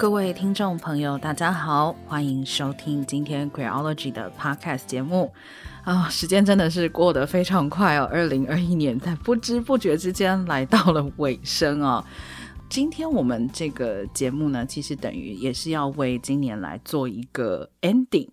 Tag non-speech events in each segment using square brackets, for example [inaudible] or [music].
各位听众朋友，大家好，欢迎收听今天 Queerology 的 Podcast 节目。啊、时间真的是过得非常快哦，二零二一年在不知不觉之间来到了尾声哦。今天我们这个节目呢，其实等于也是要为今年来做一个 ending。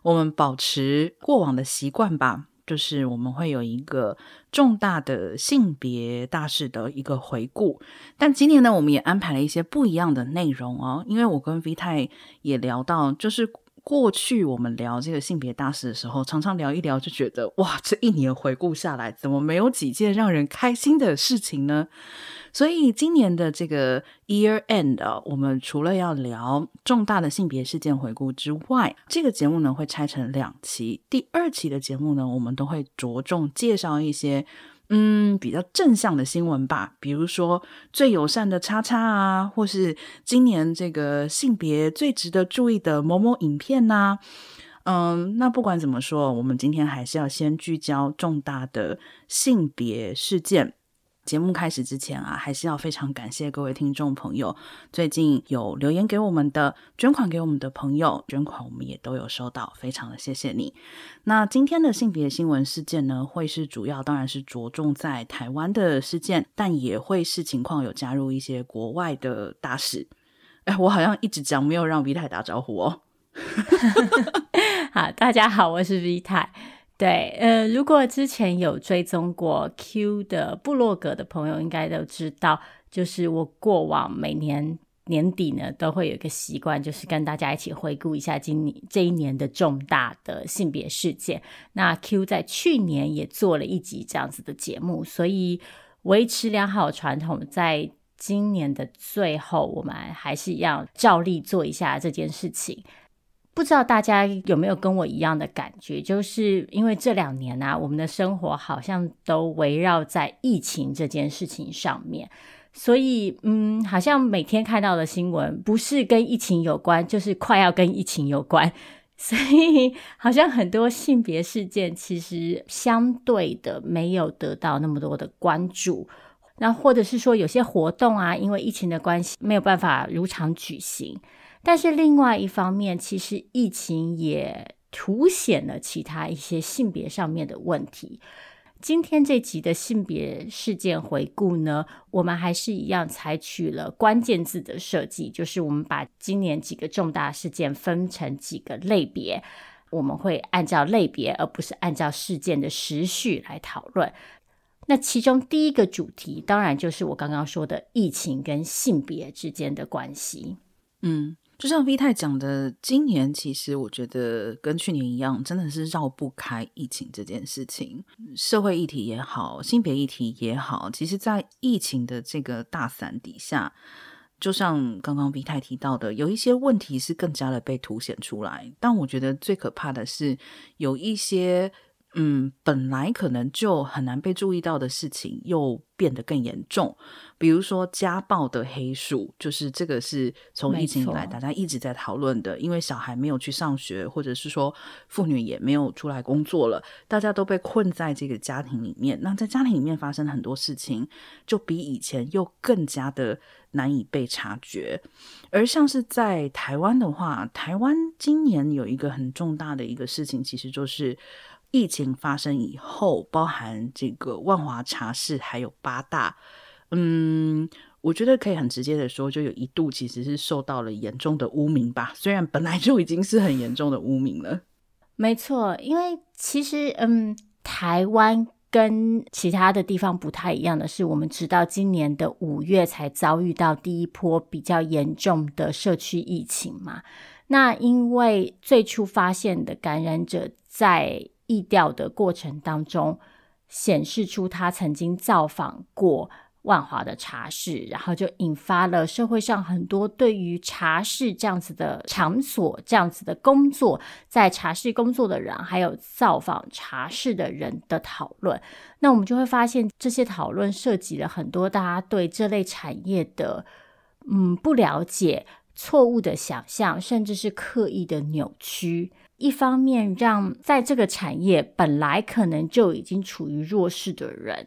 我们保持过往的习惯吧。就是我们会有一个重大的性别大事的一个回顾，但今年呢，我们也安排了一些不一样的内容哦。因为我跟 V 太也聊到，就是过去我们聊这个性别大事的时候，常常聊一聊就觉得，哇，这一年回顾下来，怎么没有几件让人开心的事情呢？所以今年的这个 Year End 啊，我们除了要聊重大的性别事件回顾之外，这个节目呢会拆成两期。第二期的节目呢，我们都会着重介绍一些嗯比较正向的新闻吧，比如说最友善的叉叉啊，或是今年这个性别最值得注意的某某影片呐、嗯，那不管怎么说，我们今天还是要先聚焦重大的性别事件。节目开始之前啊，还是要非常感谢各位听众朋友，最近有留言给我们的、捐款给我们的朋友，捐款我们也都有收到，非常的谢谢你。那今天的性别新闻事件呢，会是主要当然是着重在台湾的事件，但也会视情况有加入一些国外的大事。哎，我好像一直讲没有让 V 太打招呼哦。[laughs] 好，大家好，我是 V 太。对，呃，如果之前有追踪过 Q 的部落格的朋友，应该都知道，就是我过往每年年底呢，都会有一个习惯，就是跟大家一起回顾一下今年这一年的重大的性别事件。那 Q 在去年也做了一集这样子的节目，所以维持良好传统，在今年的最后，我们还是要照例做一下这件事情。不知道大家有没有跟我一样的感觉，就是因为这两年啊，我们的生活好像都围绕在疫情这件事情上面，所以嗯，好像每天看到的新闻不是跟疫情有关，就是快要跟疫情有关，[laughs] 所以好像很多性别事件其实相对的没有得到那么多的关注，那或者是说有些活动啊，因为疫情的关系没有办法如常举行。但是另外一方面，其实疫情也凸显了其他一些性别上面的问题。今天这集的性别事件回顾呢，我们还是一样采取了关键字的设计，就是我们把今年几个重大事件分成几个类别，我们会按照类别，而不是按照事件的时序来讨论。那其中第一个主题，当然就是我刚刚说的疫情跟性别之间的关系。嗯。就像 V 太讲的，今年其实我觉得跟去年一样，真的是绕不开疫情这件事情。社会议题也好，性别议题也好，其实，在疫情的这个大伞底下，就像刚刚 V 太提到的，有一些问题是更加的被凸显出来。但我觉得最可怕的是，有一些。嗯，本来可能就很难被注意到的事情，又变得更严重。比如说家暴的黑数，就是这个是从疫情以来大家一直在讨论的。因为小孩没有去上学，或者是说妇女也没有出来工作了，大家都被困在这个家庭里面。那在家庭里面发生很多事情，就比以前又更加的难以被察觉。而像是在台湾的话，台湾今年有一个很重大的一个事情，其实就是。疫情发生以后，包含这个万华茶室还有八大，嗯，我觉得可以很直接的说，就有一度其实是受到了严重的污名吧。虽然本来就已经是很严重的污名了。没错，因为其实嗯，台湾跟其他的地方不太一样的是，我们直到今年的五月才遭遇到第一波比较严重的社区疫情嘛。那因为最初发现的感染者在意调的过程当中，显示出他曾经造访过万华的茶室，然后就引发了社会上很多对于茶室这样子的场所、这样子的工作，在茶室工作的人，还有造访茶室的人的讨论。那我们就会发现，这些讨论涉及了很多大家对这类产业的嗯不了解、错误的想象，甚至是刻意的扭曲。一方面让在这个产业本来可能就已经处于弱势的人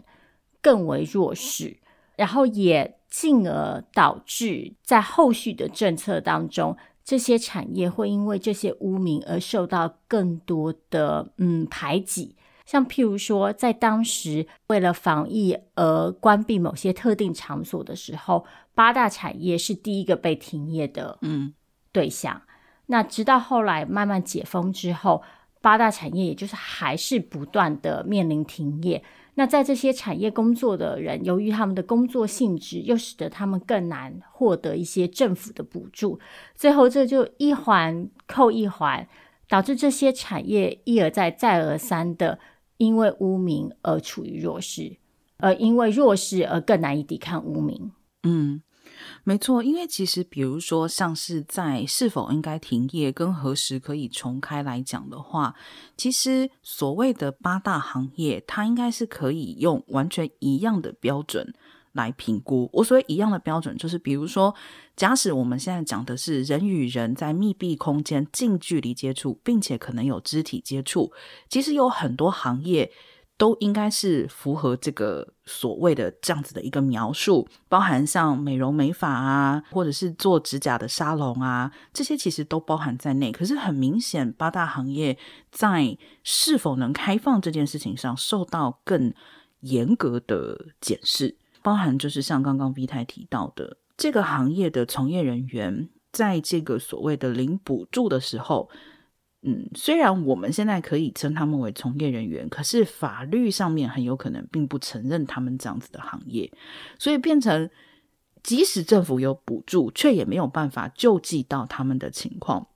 更为弱势，然后也进而导致在后续的政策当中，这些产业会因为这些污名而受到更多的嗯排挤。像譬如说，在当时为了防疫而关闭某些特定场所的时候，八大产业是第一个被停业的嗯对象。嗯、那直到后来慢慢解封之后，八大产业也就是还是不断的面临停业。那在这些产业工作的人，由于他们的工作性质，又使得他们更难获得一些政府的补助，最后这就一环扣一环，导致这些产业一而再、再而三的因为污名而处于弱势，而因为弱势而更难以抵抗污名。嗯。没错，因为其实比如说，像是在是否应该停业跟何时可以重开来讲的话，其实所谓的八大行业，它应该是可以用完全一样的标准来评估。我所谓一样的标准，就是比如说，假使我们现在讲的是人与人在密闭空间近距离接触，并且可能有肢体接触，其实有很多行业。都应该是符合这个所谓的这样子的一个描述，包含像美容美发啊，或者是做指甲的沙龙啊，这些其实都包含在内。可是很明显，八大行业在是否能开放这件事情上受到更严格的检视，包含就是像刚刚 V 太提到的，这个行业的从业人员在这个所谓的零补助的时候。嗯，虽然我们现在可以称他们为从业人员，可是法律上面很有可能并不承认他们这样子的行业，所以变成即使政府有补助，却也没有办法救济到他们的情况。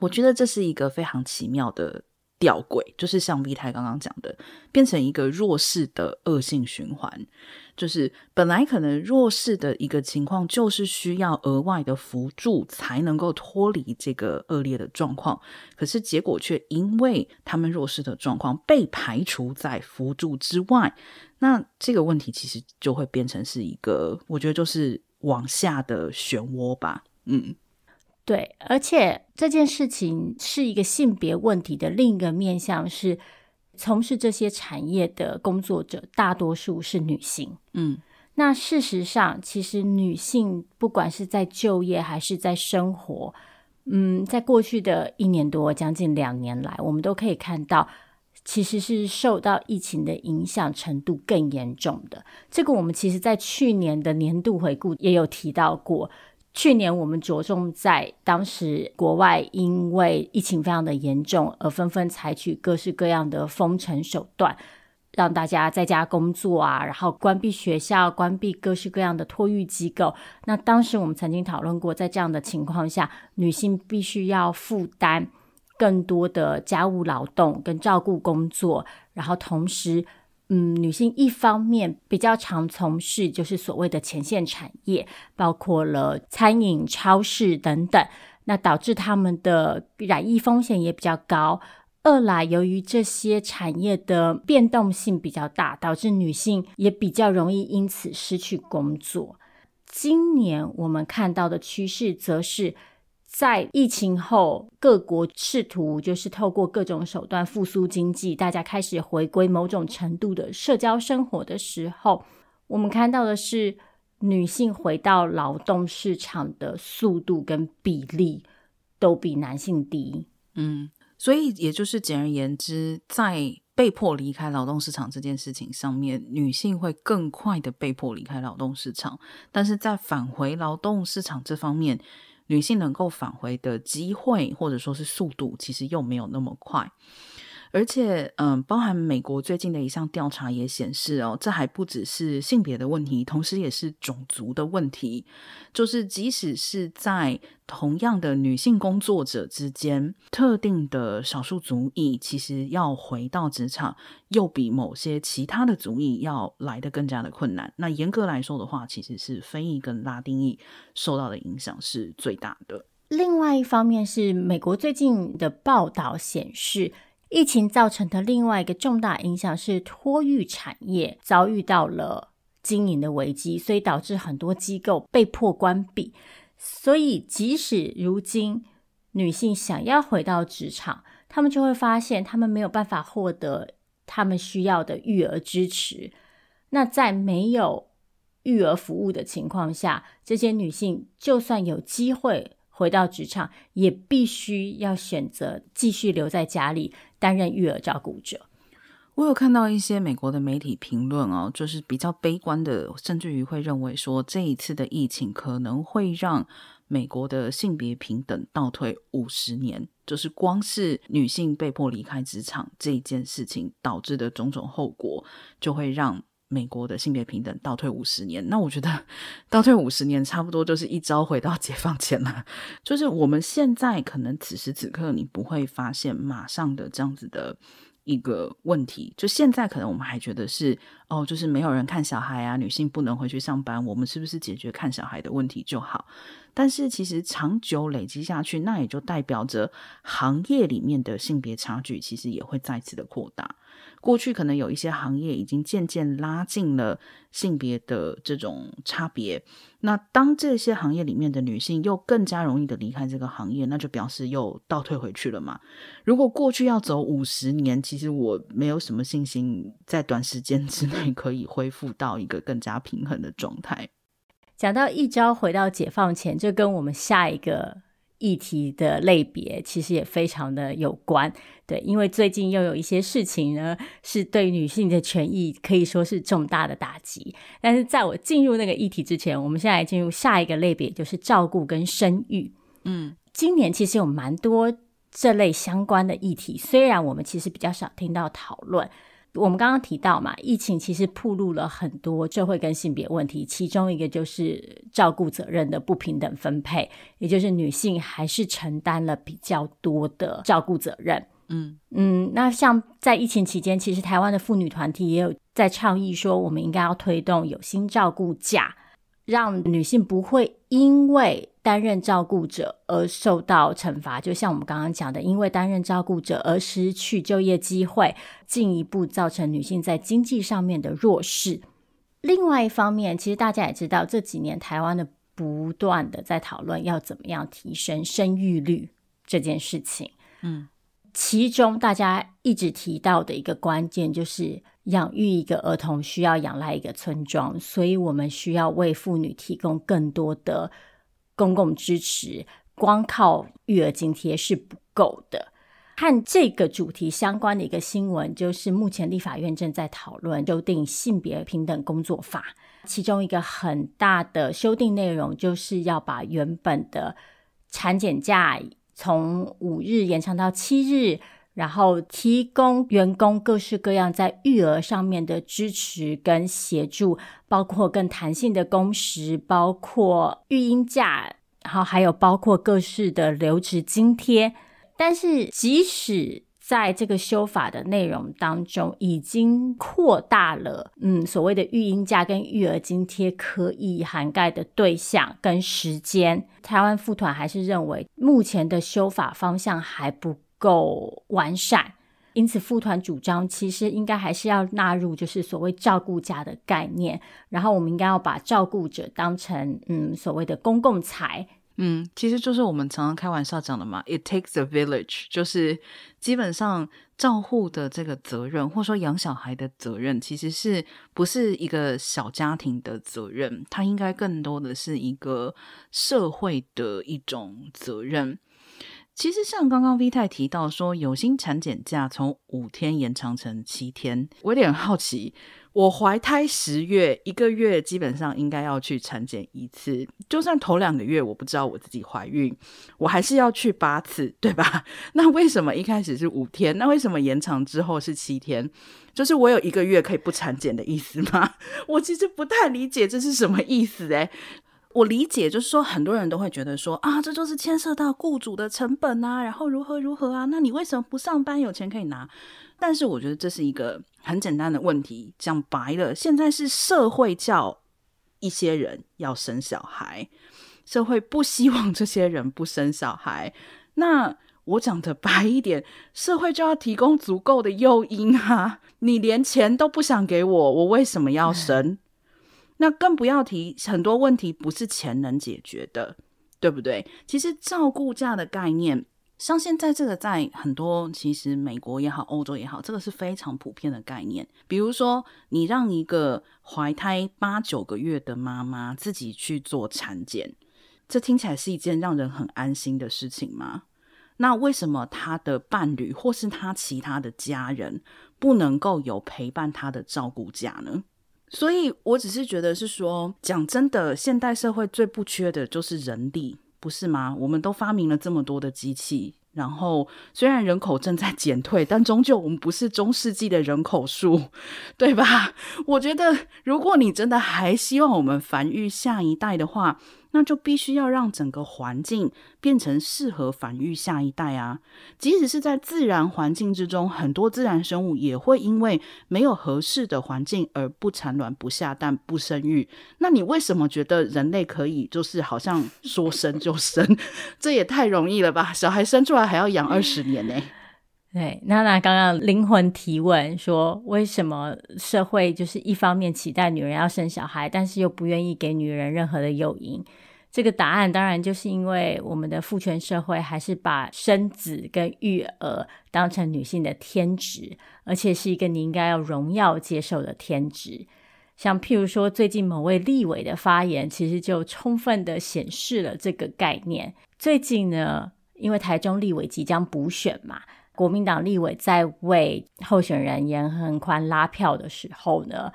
我觉得这是一个非常奇妙的吊诡，就是像 V 太刚刚讲的，变成一个弱势的恶性循环。就是本来可能弱势的一个情况，就是需要额外的扶助才能够脱离这个恶劣的状况，可是结果却因为他们弱势的状况被排除在扶助之外，那这个问题其实就会变成是一个，我觉得就是往下的漩涡吧。嗯，对，而且这件事情是一个性别问题的另一个面向是。从事这些产业的工作者，大多数是女性。嗯，那事实上，其实女性不管是在就业还是在生活，嗯，在过去的一年多，将近两年来，我们都可以看到，其实是受到疫情的影响程度更严重的。这个我们其实在去年的年度回顾也有提到过。去年我们着重在当时国外因为疫情非常的严重，而纷纷采取各式各样的封城手段，让大家在家工作啊，然后关闭学校、关闭各式各样的托育机构。那当时我们曾经讨论过，在这样的情况下，女性必须要负担更多的家务劳动跟照顾工作，然后同时。嗯，女性一方面比较常从事就是所谓的前线产业，包括了餐饮、超市等等，那导致他们的染疫风险也比较高。二来，由于这些产业的变动性比较大，导致女性也比较容易因此失去工作。今年我们看到的趋势，则是。在疫情后，各国试图就是透过各种手段复苏经济，大家开始回归某种程度的社交生活的时候，我们看到的是女性回到劳动市场的速度跟比例都比男性低。嗯，所以也就是简而言之，在被迫离开劳动市场这件事情上面，女性会更快的被迫离开劳动市场，但是在返回劳动市场这方面。女性能够返回的机会，或者说是速度，其实又没有那么快。而且，嗯，包含美国最近的一项调查也显示哦，这还不只是性别的问题，同时也是种族的问题。就是即使是在同样的女性工作者之间，特定的少数族裔其实要回到职场，又比某些其他的族裔要来得更加的困难。那严格来说的话，其实是非裔跟拉丁裔受到的影响是最大的。另外一方面是美国最近的报道显示。疫情造成的另外一个重大影响是托育产业遭遇到了经营的危机，所以导致很多机构被迫关闭。所以，即使如今女性想要回到职场，她们就会发现她们没有办法获得她们需要的育儿支持。那在没有育儿服务的情况下，这些女性就算有机会回到职场，也必须要选择继续留在家里担任育儿照顾者。我有看到一些美国的媒体评论哦，就是比较悲观的，甚至于会认为说，这一次的疫情可能会让美国的性别平等倒退五十年。就是光是女性被迫离开职场这一件事情导致的种种后果，就会让美国的性别平等倒退五十年。那我觉得 [laughs] 倒退五十年，差不多就是一朝回到解放前了。就是我们现在可能此时此刻，你不会发现马上的这样子的。一个问题，就现在可能我们还觉得是哦，就是没有人看小孩啊，女性不能回去上班，我们是不是解决看小孩的问题就好？但是其实长久累积下去，那也就代表着行业里面的性别差距其实也会再次的扩大。过去可能有一些行业已经渐渐拉近了性别的这种差别，那当这些行业里面的女性又更加容易的离开这个行业，那就表示又倒退回去了嘛。如果过去要走五十年，其实我没有什么信心在短时间之内可以恢复到一个更加平衡的状态。讲到一朝回到解放前，就跟我们下一个。议题的类别其实也非常的有关，对，因为最近又有一些事情呢，是对女性的权益可以说是重大的打击。但是在我进入那个议题之前，我们现在进入下一个类别，就是照顾跟生育。嗯，今年其实有蛮多这类相关的议题，虽然我们其实比较少听到讨论。我们刚刚提到嘛，疫情其实暴露了很多社会跟性别问题，其中一个就是照顾责任的不平等分配，也就是女性还是承担了比较多的照顾责任。嗯嗯，那像在疫情期间，其实台湾的妇女团体也有在倡议说，我们应该要推动有薪照顾假。让女性不会因为担任照顾者而受到惩罚，就像我们刚刚讲的，因为担任照顾者而失去就业机会，进一步造成女性在经济上面的弱势。另外一方面，其实大家也知道，这几年台湾的不断的在讨论要怎么样提升生育率这件事情。嗯。其中大家一直提到的一个关键就是，养育一个儿童需要仰赖一个村庄，所以我们需要为妇女提供更多的公共支持，光靠育儿津贴是不够的。和这个主题相关的一个新闻，就是目前立法院正在讨论修订性别平等工作法，其中一个很大的修订内容，就是要把原本的产检假。从五日延长到七日，然后提供员工各式各样在育儿上面的支持跟协助，包括更弹性的工时，包括育婴假，然后还有包括各式的留职津贴。但是即使在这个修法的内容当中，已经扩大了，嗯，所谓的育婴假跟育儿津贴可以涵盖的对象跟时间。台湾妇团还是认为目前的修法方向还不够完善，因此副团主张，其实应该还是要纳入就是所谓照顾家的概念，然后我们应该要把照顾者当成嗯所谓的公共财。嗯，其实就是我们常常开玩笑讲的嘛，It takes a village，就是基本上照护的这个责任，或者说养小孩的责任，其实是不是一个小家庭的责任？它应该更多的是一个社会的一种责任。其实像刚刚 V 太提到说，有薪产检假从五天延长成七天，我有点好奇。我怀胎十月，一个月基本上应该要去产检一次。就算头两个月我不知道我自己怀孕，我还是要去八次，对吧？[laughs] 那为什么一开始是五天？那为什么延长之后是七天？就是我有一个月可以不产检的意思吗？[laughs] 我其实不太理解这是什么意思诶。我理解就是说，很多人都会觉得说啊，这就是牵涉到雇主的成本啊，然后如何如何啊，那你为什么不上班？有钱可以拿。但是我觉得这是一个很简单的问题，讲白了，现在是社会叫一些人要生小孩，社会不希望这些人不生小孩。那我讲的白一点，社会就要提供足够的诱因啊！你连钱都不想给我，我为什么要生？那更不要提很多问题不是钱能解决的，对不对？其实照顾假的概念。像现在这个，在很多其实美国也好，欧洲也好，这个是非常普遍的概念。比如说，你让一个怀胎八九个月的妈妈自己去做产检，这听起来是一件让人很安心的事情吗？那为什么他的伴侣或是他其他的家人不能够有陪伴他的照顾假呢？所以我只是觉得是说，讲真的，现代社会最不缺的就是人力。不是吗？我们都发明了这么多的机器，然后虽然人口正在减退，但终究我们不是中世纪的人口数，对吧？[laughs] 我觉得，如果你真的还希望我们繁育下一代的话，那就必须要让整个环境变成适合繁育下一代啊！即使是在自然环境之中，很多自然生物也会因为没有合适的环境而不产卵、不下蛋、不生育。那你为什么觉得人类可以就是好像说生就生？[laughs] 这也太容易了吧？小孩生出来还要养二十年呢、对，娜娜刚刚灵魂提问说，为什么社会就是一方面期待女人要生小孩，但是又不愿意给女人任何的诱因？这个答案当然就是因为我们的父权社会还是把生子跟育儿当成女性的天职，而且是一个你应该要荣耀接受的天职。像譬如说，最近某位立委的发言，其实就充分的显示了这个概念。最近呢，因为台中立委即将补选嘛。国民党立委在为候选人严恒宽拉票的时候呢，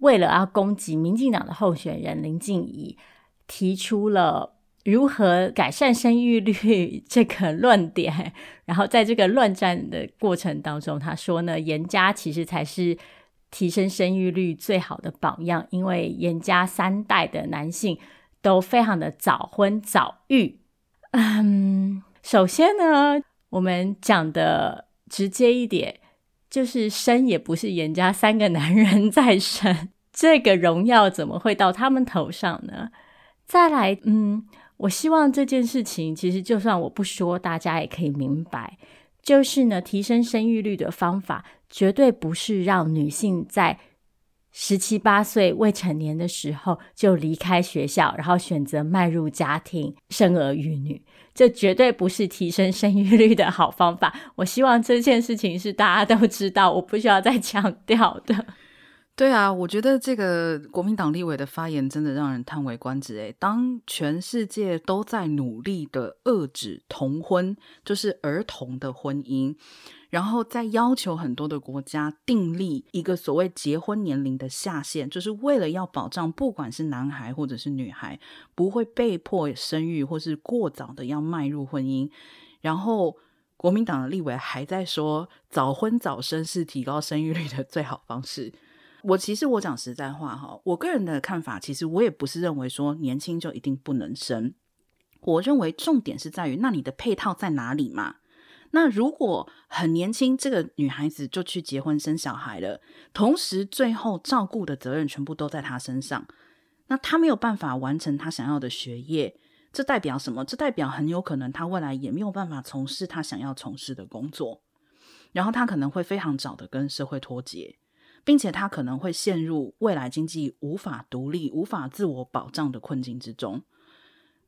为了要攻击民进党的候选人林静仪，提出了如何改善生育率这个论点。然后在这个论战的过程当中，他说呢，严家其实才是提升生育率最好的榜样，因为严家三代的男性都非常的早婚早育。嗯，首先呢。我们讲的直接一点，就是生也不是颜家三个男人在生，这个荣耀怎么会到他们头上呢？[laughs] 再来，嗯，我希望这件事情其实就算我不说，大家也可以明白，就是呢，提升生育率的方法绝对不是让女性在十七八岁未成年的时候就离开学校，然后选择迈入家庭，生儿育女。这绝对不是提升生育率的好方法。我希望这件事情是大家都知道，我不需要再强调的。对啊，我觉得这个国民党立委的发言真的让人叹为观止。诶，当全世界都在努力的遏制同婚，就是儿童的婚姻。然后再要求很多的国家订立一个所谓结婚年龄的下限，就是为了要保障不管是男孩或者是女孩不会被迫生育或是过早的要迈入婚姻。然后国民党的立委还在说早婚早生是提高生育率的最好方式。我其实我讲实在话哈，我个人的看法其实我也不是认为说年轻就一定不能生，我认为重点是在于那你的配套在哪里嘛。那如果很年轻，这个女孩子就去结婚生小孩了，同时最后照顾的责任全部都在她身上，那她没有办法完成她想要的学业，这代表什么？这代表很有可能她未来也没有办法从事她想要从事的工作，然后她可能会非常早的跟社会脱节，并且她可能会陷入未来经济无法独立、无法自我保障的困境之中。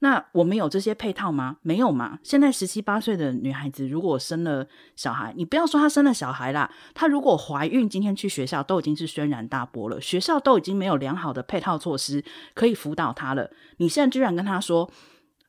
那我们有这些配套吗？没有嘛。现在十七八岁的女孩子，如果生了小孩，你不要说她生了小孩啦，她如果怀孕，今天去学校都已经是轩然大波了。学校都已经没有良好的配套措施可以辅导她了。你现在居然跟她说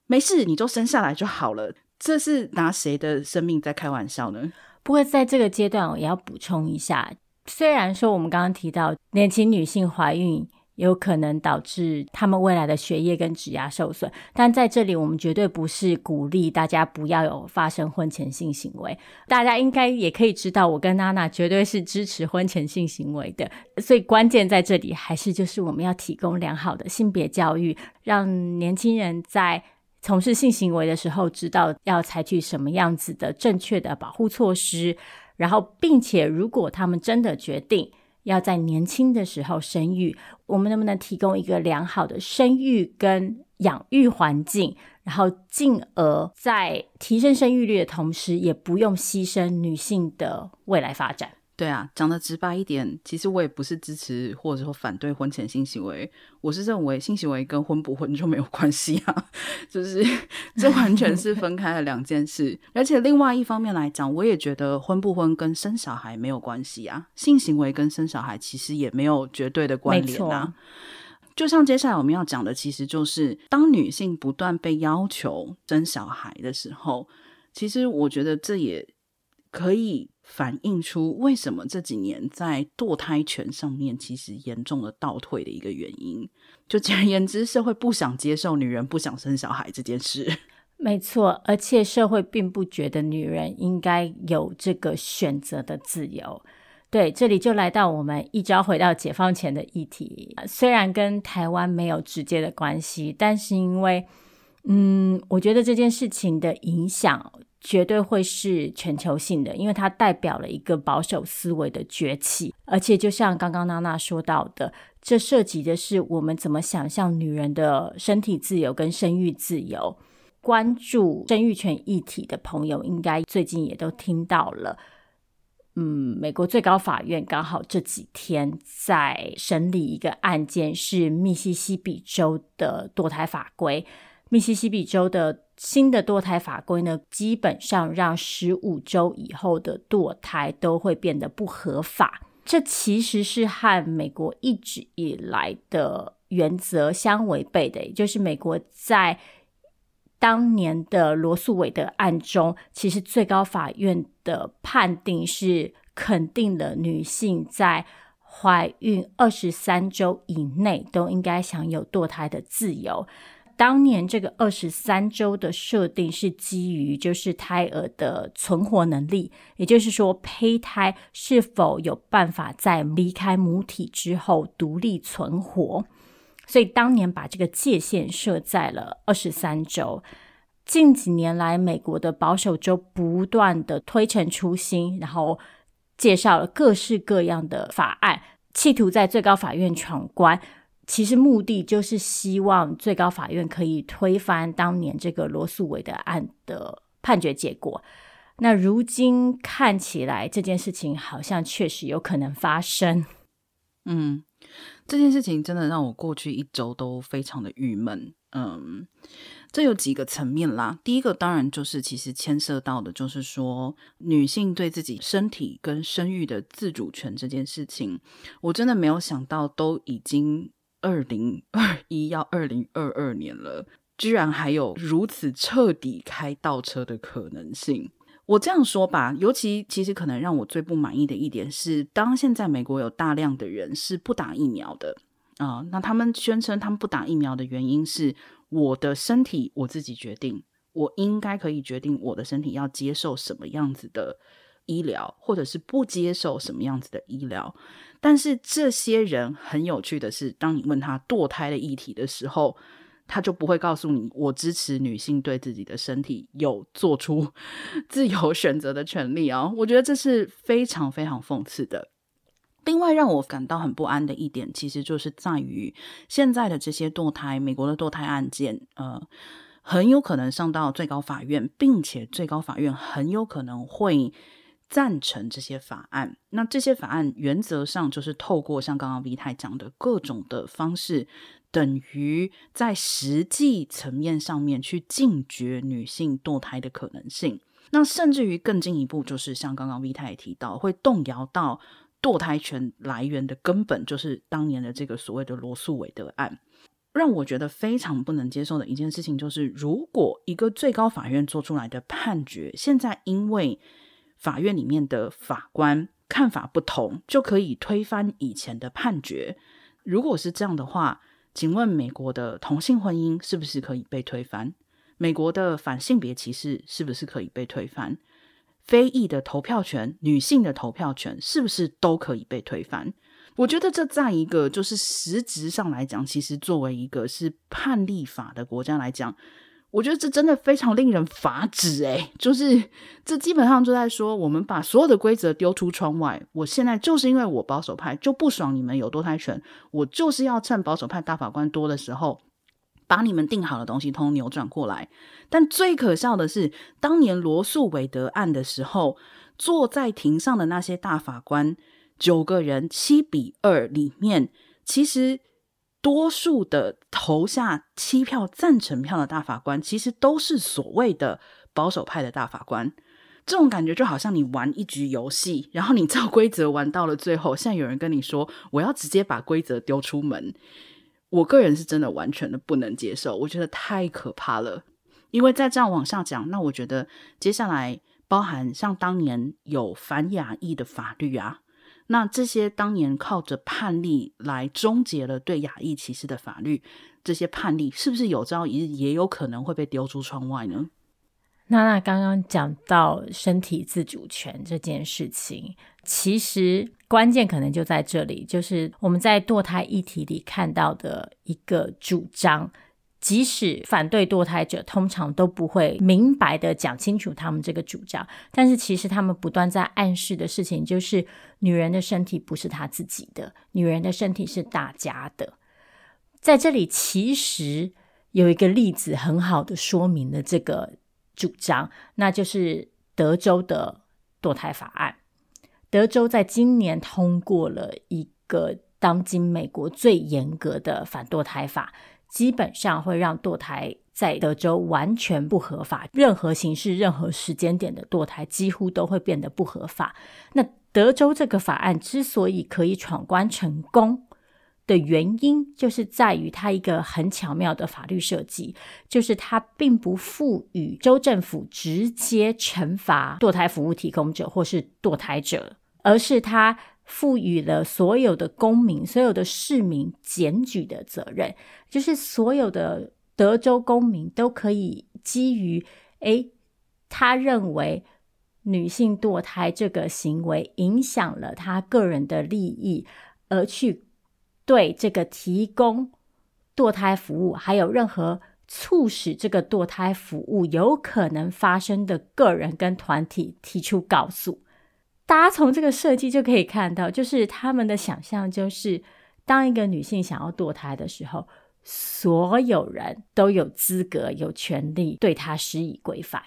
没事，你就生下来就好了，这是拿谁的生命在开玩笑呢？不过在这个阶段，我也要补充一下，虽然说我们刚刚提到年轻女性怀孕。有可能导致他们未来的学业跟职涯受损，但在这里我们绝对不是鼓励大家不要有发生婚前性行为。大家应该也可以知道，我跟娜娜绝对是支持婚前性行为的。所以关键在这里，还是就是我们要提供良好的性别教育，让年轻人在从事性行为的时候，知道要采取什么样子的正确的保护措施，然后并且如果他们真的决定。要在年轻的时候生育，我们能不能提供一个良好的生育跟养育环境，然后进而在提升生育率的同时，也不用牺牲女性的未来发展？对啊，讲的直白一点，其实我也不是支持或者说反对婚前性行为，我是认为性行为跟婚不婚就没有关系啊，[laughs] 就是 [laughs] 这完全是分开了两件事。而且另外一方面来讲，我也觉得婚不婚跟生小孩没有关系啊，性行为跟生小孩其实也没有绝对的关联啊。就像接下来我们要讲的，其实就是当女性不断被要求生小孩的时候，其实我觉得这也可以。反映出为什么这几年在堕胎权上面其实严重的倒退的一个原因。就简而言之，社会不想接受女人不想生小孩这件事。[laughs] 没错，而且社会并不觉得女人应该有这个选择的自由。对，这里就来到我们一朝回到解放前的议题。虽然跟台湾没有直接的关系，但是因为，嗯，我觉得这件事情的影响。绝对会是全球性的，因为它代表了一个保守思维的崛起，而且就像刚刚娜娜说到的，这涉及的是我们怎么想象女人的身体自由跟生育自由。关注生育权议题的朋友，应该最近也都听到了，嗯，美国最高法院刚好这几天在审理一个案件，是密西西比州的堕胎法规。密西西比州的新的堕胎法规呢，基本上让十五周以后的堕胎都会变得不合法。这其实是和美国一直以来的原则相违背的，也就是美国在当年的罗诉韦德案中，其实最高法院的判定是肯定了女性在怀孕二十三周以内都应该享有堕胎的自由。当年这个二十三周的设定是基于就是胎儿的存活能力，也就是说胚胎是否有办法在离开母体之后独立存活，所以当年把这个界限设在了二十三周。近几年来，美国的保守州不断的推陈出新，然后介绍了各式各样的法案，企图在最高法院闯关。其实目的就是希望最高法院可以推翻当年这个罗诉韦的案的判决结果。那如今看起来，这件事情好像确实有可能发生。嗯，这件事情真的让我过去一周都非常的郁闷。嗯，这有几个层面啦。第一个当然就是其实牵涉到的，就是说女性对自己身体跟生育的自主权这件事情，我真的没有想到都已经。二零二一要二零二二年了，居然还有如此彻底开倒车的可能性。我这样说吧，尤其其实可能让我最不满意的一点是，当现在美国有大量的人是不打疫苗的啊、那他们宣称他们不打疫苗的原因是我的身体我自己决定，我应该可以决定我的身体要接受什么样子的医疗，或者是不接受什么样子的医疗。但是这些人很有趣的是，当你问他堕胎的议题的时候，他就不会告诉你，我支持女性对自己的身体有做出 [laughs] 自由选择的权利啊！我觉得这是非常非常讽刺的。另外，让我感到很不安的一点，其实就是在于现在的这些堕胎，美国的堕胎案件，呃，很有可能上到最高法院，并且最高法院很有可能会。赞成这些法案，那这些法案原则上就是透过像刚刚 V 太讲的各种的方式，等于在实际层面上面去禁绝女性堕胎的可能性。那甚至于更进一步，就是像刚刚 V 太也提到，会动摇到堕胎权来源的根本，就是当年的这个所谓的罗诉韦德案。让我觉得非常不能接受的一件事情，就是如果一个最高法院做出来的判决，现在因为法院里面的法官看法不同，就可以推翻以前的判决。如果是这样的话，请问美国的同性婚姻是不是可以被推翻？美国的反性别歧视是不是可以被推翻？非裔的投票权、女性的投票权是不是都可以被推翻？我觉得这在一个就是实质上来讲，其实作为一个是判例法的国家来讲。我觉得这真的非常令人发指诶，就是这基本上就在说，我们把所有的规则丢出窗外。我现在就是因为我保守派就不爽你们有多胎权，我就是要趁保守派大法官多的时候，把你们定好的东西通通扭转过来。但最可笑的是，当年罗诉韦德案的时候，坐在庭上的那些大法官，九个人七比二里面，其实多数的投下七票赞成票的大法官，其实都是所谓的保守派的大法官。这种感觉就好像你玩一局游戏，然后你照规则玩到了最后，现在有人跟你说我要直接把规则丢出门，我个人是真的完全的不能接受，我觉得太可怕了。因为再这样往下讲，那我觉得接下来包含像当年有反亚裔的法律啊，那这些当年靠着判例来终结了对亚裔歧视的法律，这些判例是不是有朝一日也有可能会被丢出窗外呢？娜娜刚刚讲到身体自主权这件事情，其实关键可能就在这里，就是我们在堕胎议题里看到的一个主张。即使反对堕胎者通常都不会明白的讲清楚他们这个主张，但是其实他们不断在暗示的事情就是：女人的身体不是她自己的，女人的身体是大家的。在这里，其实有一个例子很好的说明了这个主张，那就是德州的堕胎法案。德州在今年通过了一个当今美国最严格的反堕胎法。基本上会让堕胎在德州完全不合法，任何形式、任何时间点的堕胎几乎都会变得不合法。那德州这个法案之所以可以闯关成功的原因，就是在于它一个很巧妙的法律设计，就是它并不赋予州政府直接惩罚堕胎服务提供者或是堕胎者，而是它。赋予了所有的公民、所有的市民检举的责任，就是所有的德州公民都可以基于，诶，他认为女性堕胎这个行为影响了他个人的利益，而去对这个提供堕胎服务，还有任何促使这个堕胎服务有可能发生的个人跟团体提出告诉。大家从这个设计就可以看到，就是他们的想象就是，当一个女性想要堕胎的时候，所有人都有资格、有权利对她施以规范。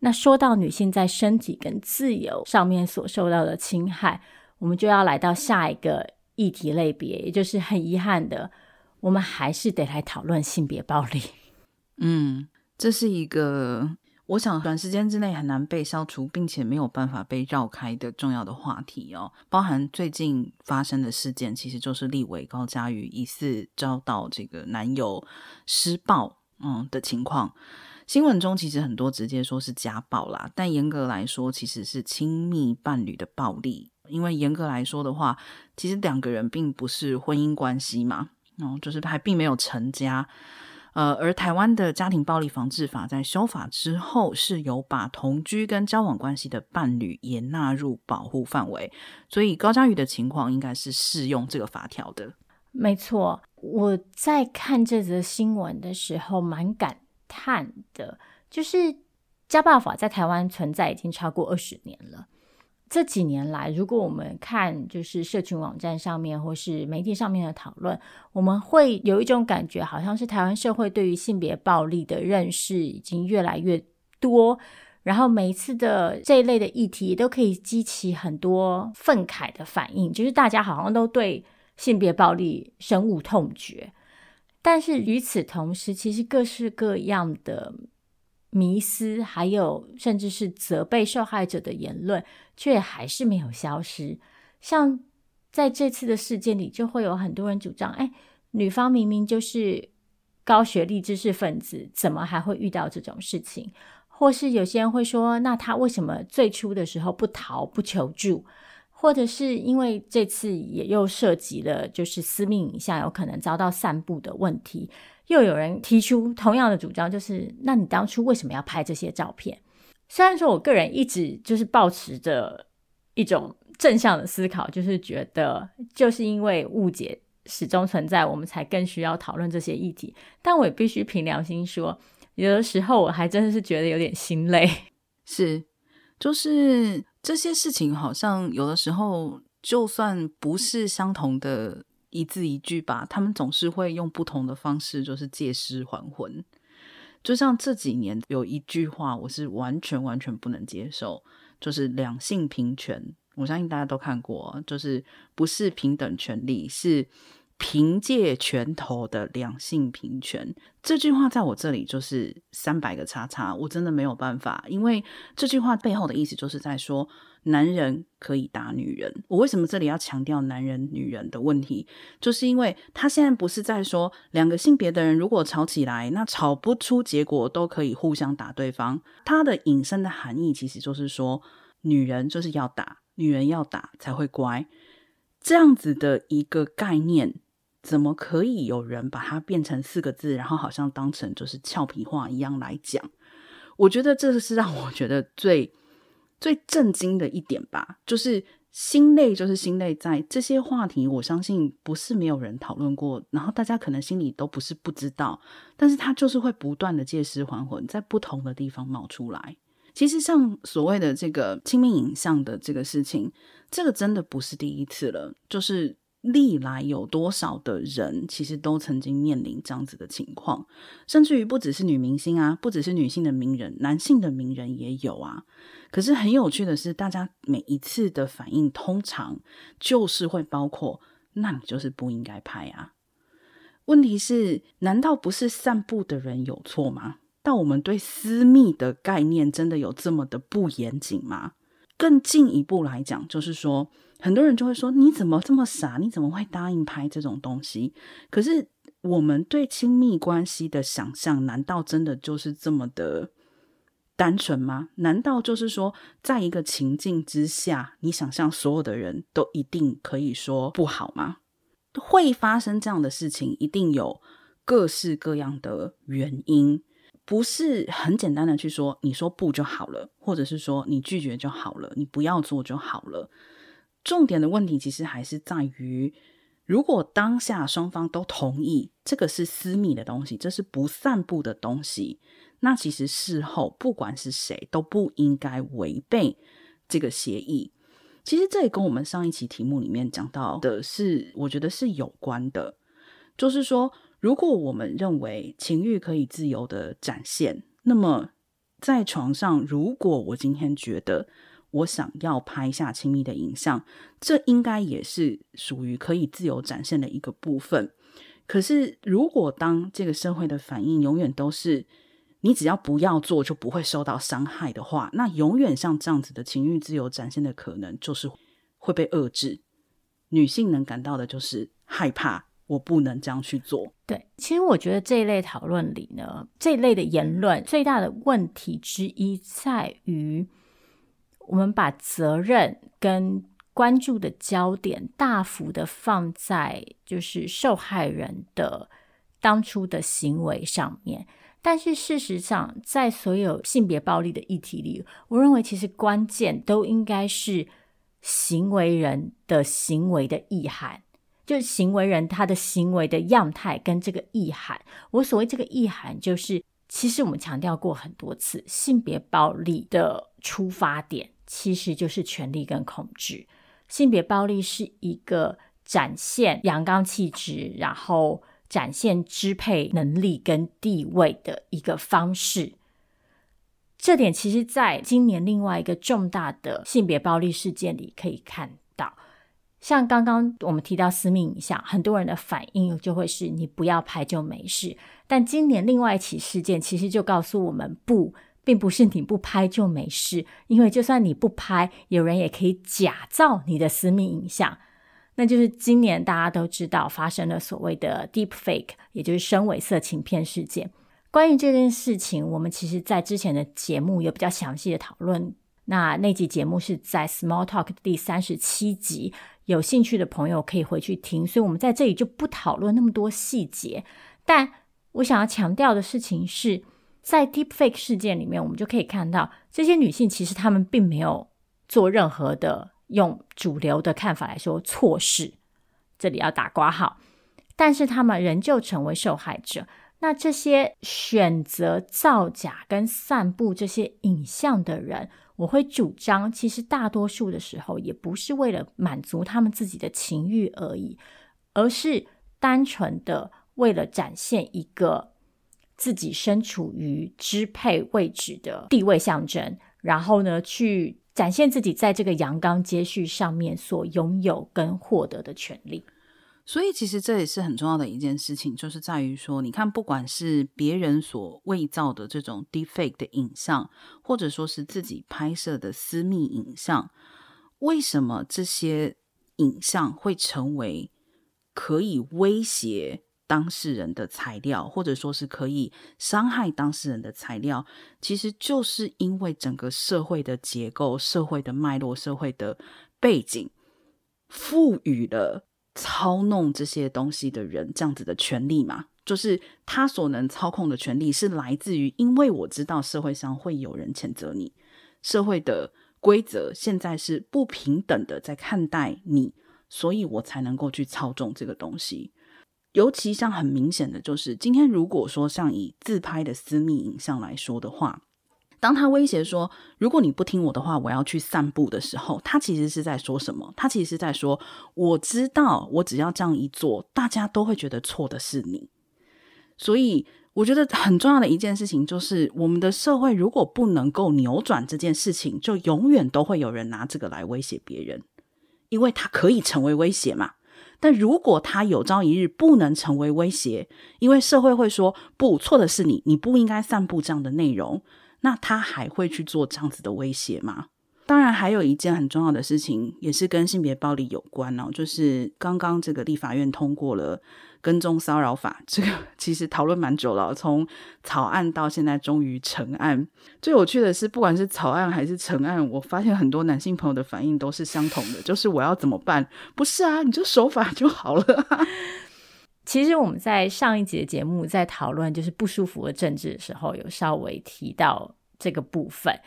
那说到女性在身体跟自由上面所受到的侵害，我们就要来到下一个议题类别，也就是很遗憾的，我们还是得来讨论性别暴力。嗯，这是一个。我想短时间之内很难被消除，并且没有办法被绕开的重要的话题哦，包含最近发生的事件，其实就是立委高嘉瑜疑似遭到这个男友施暴，嗯的情况。新闻中其实很多直接说是家暴啦，但严格来说其实是亲密伴侣的暴力，因为严格来说的话，其实两个人并不是婚姻关系嘛，嗯，就是还并没有成家。呃，而台湾的家庭暴力防治法在修法之后，是有把同居跟交往关系的伴侣也纳入保护范围，所以高嘉瑜的情况应该是适用这个法条的。没错，我在看这则新闻的时候蛮感叹的，就是家暴法在台湾存在已经超过二十年了。这几年来，如果我们看就是社群网站上面或是媒体上面的讨论，我们会有一种感觉，好像是台湾社会对于性别暴力的认识已经越来越多，然后每一次的这一类的议题都可以激起很多愤慨的反应，就是大家好像都对性别暴力深恶痛绝。但是与此同时，其实各式各样的。迷思，还有甚至是责备受害者的言论，却还是没有消失。像在这次的事件里，就会有很多人主张：哎，女方明明就是高学历知识分子，怎么还会遇到这种事情？或是有些人会说，那她为什么最初的时候不逃不求助？或者是因为这次也又涉及了，就是私密影像有可能遭到散布的问题。又有人提出同样的主张，就是那你当初为什么要拍这些照片？虽然说我个人一直就是抱持着一种正向的思考，就是觉得就是因为误解始终存在，我们才更需要讨论这些议题。但我也必须凭良心说，有的时候我还真的是觉得有点心累。是，就是这些事情好像有的时候，就算不是相同的。一字一句吧，他们总是会用不同的方式，就是借尸还魂。就像这几年有一句话，我是完全完全不能接受，就是两性平权。我相信大家都看过，就是不是平等权利，是凭借拳头的两性平权。这句话在我这里就是三百个叉叉，我真的没有办法，因为这句话背后的意思就是在说，男人可以打女人。我为什么这里要强调男人女人的问题？就是因为他现在不是在说两个性别的人如果吵起来，那吵不出结果都可以互相打对方。他的引申的含义其实就是说，女人就是要打。女人要打才会乖，这样子的一个概念，怎么可以有人把它变成四个字，然后好像当成就是俏皮话一样来讲？我觉得这是让我觉得最最震惊的一点吧。就是心累，就是心累，在这些话题，我相信不是没有人讨论过，然后大家可能心里都不是不知道，但是它就是会不断的借尸还魂，在不同的地方冒出来。其实像所谓的这个亲密影像的这个事情，这个真的不是第一次了。就是历来有多少的人，其实都曾经面临这样子的情况，甚至于不只是女明星啊，不只是女性的名人，男性的名人也有啊。可是很有趣的是，大家每一次的反应，通常就是会包括，那你就是不应该拍啊。问题是，难道不是散步的人有错吗？但我们对私密的概念真的有这么的不严谨吗？更进一步来讲，就是说，很多人就会说：“你怎么这么傻？你怎么会答应拍这种东西？”可是，我们对亲密关系的想象，难道真的就是这么的单纯吗？难道就是说，在一个情境之下，你想象所有的人都一定可以说不好吗？会发生这样的事情，一定有各式各样的原因。不是很简单的去说，你说不就好了，或者是说你拒绝就好了，你不要做就好了。重点的问题其实还是在于，如果当下双方都同意这个是私密的东西，这是不散布的东西，那其实事后不管是谁都不应该违背这个协议。其实这也跟我们上一期题目里面讲到的是，我觉得是有关的，就是说。如果我们认为情欲可以自由的展现，那么在床上，如果我今天觉得我想要拍下亲密的影像，这应该也是属于可以自由展现的一个部分。可是，如果当这个社会的反应永远都是你只要不要做就不会受到伤害的话，那永远像这样子的情欲自由展现的可能就是会被遏制。女性能感到的就是害怕。我不能这样去做。对，其实我觉得这一类讨论里呢，这一类的言论最大的问题之一在于，我们把责任跟关注的焦点大幅的放在就是受害人的当初的行为上面。但是事实上，在所有性别暴力的议题里，我认为其实关键都应该是行为人的行为的意涵。就是行为人他的行为的样态跟这个意涵，我所谓这个意涵，就是其实我们强调过很多次，性别暴力的出发点其实就是权力跟控制。性别暴力是一个展现阳刚气质，然后展现支配能力跟地位的一个方式。这点其实在今年另外一个重大的性别暴力事件里可以看到。像刚刚我们提到私密影像，很多人的反应就会是你不要拍就没事。但今年另外一起事件，其实就告诉我们，不，并不是你不拍就没事，因为就算你不拍，有人也可以假造你的私密影像。那就是今年大家都知道发生了所谓的 Deep Fake，也就是深伪色情片事件。关于这件事情，我们其实在之前的节目有比较详细的讨论。那那集节目是在 Small Talk 第三十七集。有兴趣的朋友可以回去听，所以我们在这里就不讨论那么多细节。但我想要强调的事情是，在 Deepfake 事件里面，我们就可以看到这些女性其实她们并没有做任何的用主流的看法来说错事，这里要打括号，但是她们仍旧成为受害者。那这些选择造假跟散布这些影像的人，我会主张，其实大多数的时候也不是为了满足他们自己的情欲而已，而是单纯的为了展现一个自己身处于支配位置的地位象征，然后呢，去展现自己在这个阳刚接续上面所拥有跟获得的权利。所以，其实这也是很重要的一件事情，就是在于说，你看，不管是别人所伪造的这种 defake 的影像，或者说是自己拍摄的私密影像，为什么这些影像会成为可以威胁当事人的材料，或者说是可以伤害当事人的材料？其实就是因为整个社会的结构、社会的脉络、社会的背景赋予了。操弄这些东西的人，这样子的权利嘛，就是他所能操控的权利，是来自于，因为我知道社会上会有人谴责你，社会的规则现在是不平等的在看待你，所以我才能够去操纵这个东西。尤其像很明显的就是，今天如果说像以自拍的私密影像来说的话。当他威胁说：“如果你不听我的话，我要去散步的时候，他其实是在说什么？他其实是在说：我知道，我只要这样一做，大家都会觉得错的是你。所以，我觉得很重要的一件事情就是，我们的社会如果不能够扭转这件事情，就永远都会有人拿这个来威胁别人，因为他可以成为威胁嘛。但如果他有朝一日不能成为威胁，因为社会会说：不，错的是你，你不应该散布这样的内容。”那他还会去做这样子的威胁吗？当然，还有一件很重要的事情，也是跟性别暴力有关哦，就是刚刚这个立法院通过了跟踪骚扰法，这个 [laughs] 其实讨论蛮久了，从草案到现在终于成案。最有趣的是，不管是草案还是成案，我发现很多男性朋友的反应都是相同的，就是我要怎么办？不是啊，你就守法就好了。[laughs] 其实我们在上一集的节目在讨论就是不舒服的政治的时候，有稍微提到这个部分。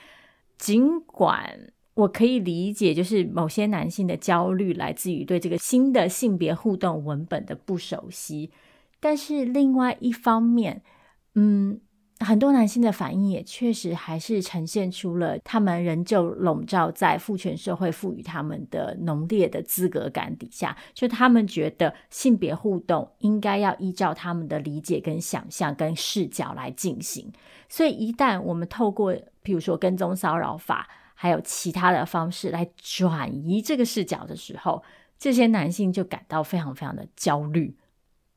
尽管我可以理解，就是某些男性的焦虑来自于对这个新的性别互动文本的不熟悉，但是另外一方面，嗯。很多男性的反应也确实还是呈现出了他们仍旧笼罩在父权社会赋予他们的浓烈的资格感底下，就他们觉得性别互动应该要依照他们的理解、跟想象、跟视角来进行。所以，一旦我们透过比如说跟踪骚扰法，还有其他的方式来转移这个视角的时候，这些男性就感到非常非常的焦虑。